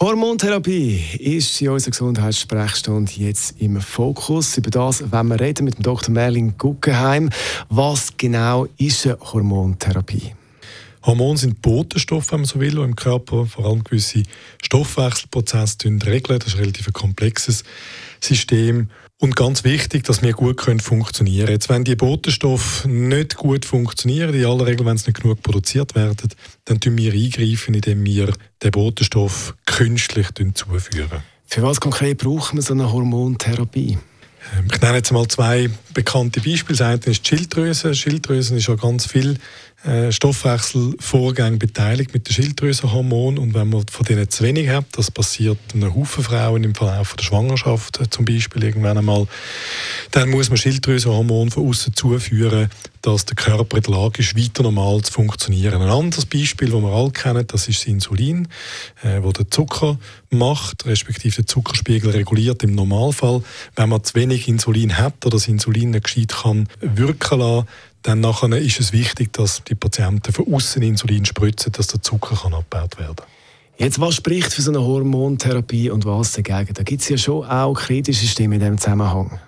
Hormontherapie ist in unserer Gesundheitssprechstunde jetzt im Fokus. Über das wenn wir reden mit dem Dr. Merlin Guggenheim. Was genau ist eine Hormontherapie? Hormone sind Botenstoffe, wenn man so will, die im Körper vor allem gewisse Stoffwechselprozesse regeln. Das ist ein relativ komplexes System. Und ganz wichtig, dass wir gut können funktionieren können. Jetzt, wenn die Botenstoffe nicht gut funktionieren, in aller Regel, wenn sie nicht genug produziert werden, dann tun wir eingreifen, indem wir den Botenstoff künstlich zuführen. Für was konkret braucht man so eine Hormontherapie? Ähm, ich nenne jetzt mal zwei bekannte Beispiele. Das eine ist die Schilddrüse. Schilddrüse ist ja ganz viel äh, beteiligt mit den Schilddrüsenhormonen und wenn man von denen zu wenig hat, das passiert einem Haufen Frauen im Verlauf der Schwangerschaft äh, zum Beispiel irgendwann einmal, dann muss man Schilddrüsenhormone von außen zuführen, dass der Körper in der Lage ist, weiter normal zu funktionieren. Ein anderes Beispiel, das wir alle kennen, das ist das Insulin, äh, wo der Zucker macht, respektive den Zuckerspiegel reguliert im Normalfall. Wenn man zu wenig Insulin hat oder das Insulin nicht gescheit kann wirken lassen, dann nachher ist es wichtig, dass die Patienten von außen Insulin spritzen, dass der Zucker kann abgebaut werden. Jetzt, was spricht für so eine Hormontherapie und was dagegen? Da gibt es ja schon auch kritische Stimmen in diesem Zusammenhang.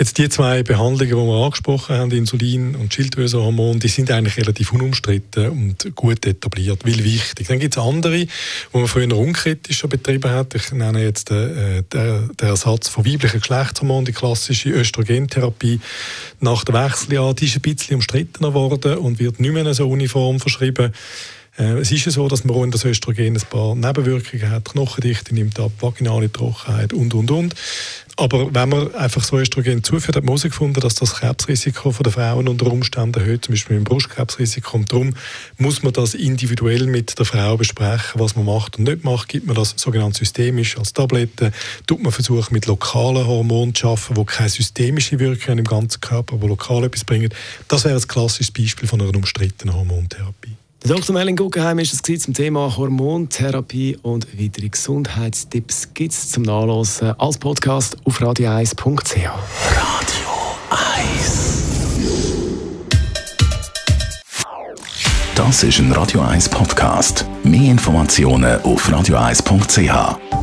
Jetzt die zwei Behandlungen, die wir angesprochen haben, Insulin und Schilddrüsenhormon, die sind eigentlich relativ unumstritten und gut etabliert, weil wichtig. Dann gibt es andere, die man früher unkritisch schon betrieben hat. Ich nenne jetzt den, äh, den, den Ersatz von weiblichen Geschlechtshormonen, die klassische Östrogentherapie nach der Wechseljahr. Die ist ein bisschen umstritten geworden und wird nicht mehr so uniform verschrieben. Äh, es ist ja so, dass man in das Östrogen ein paar Nebenwirkungen hat. Knochendichte nimmt ab, vaginale Trockenheit und, und, und. Aber wenn man einfach so Östrogen zuführt, hat man herausgefunden, dass das Krebsrisiko der Frauen unter Umständen erhöht, zum Beispiel im Brustkrebsrisiko. Und darum muss man das individuell mit der Frau besprechen, was man macht und nicht macht. Gibt man das sogenannt systemisch als Tablette? Tut man versuchen, mit lokalen Hormonen zu arbeiten, die keine systemische Wirkung haben im ganzen Körper, die lokal etwas bringen? Das wäre ein klassisches Beispiel von einer umstrittenen Hormontherapie. Dr. Melin Guggenheim ist es zum Thema Hormontherapie und weitere Gesundheitstipps gibt es zum Nachlesen als Podcast auf radio1.ch. Radio 1 Das ist ein Radio 1 Podcast. Mehr Informationen auf radio1.ch.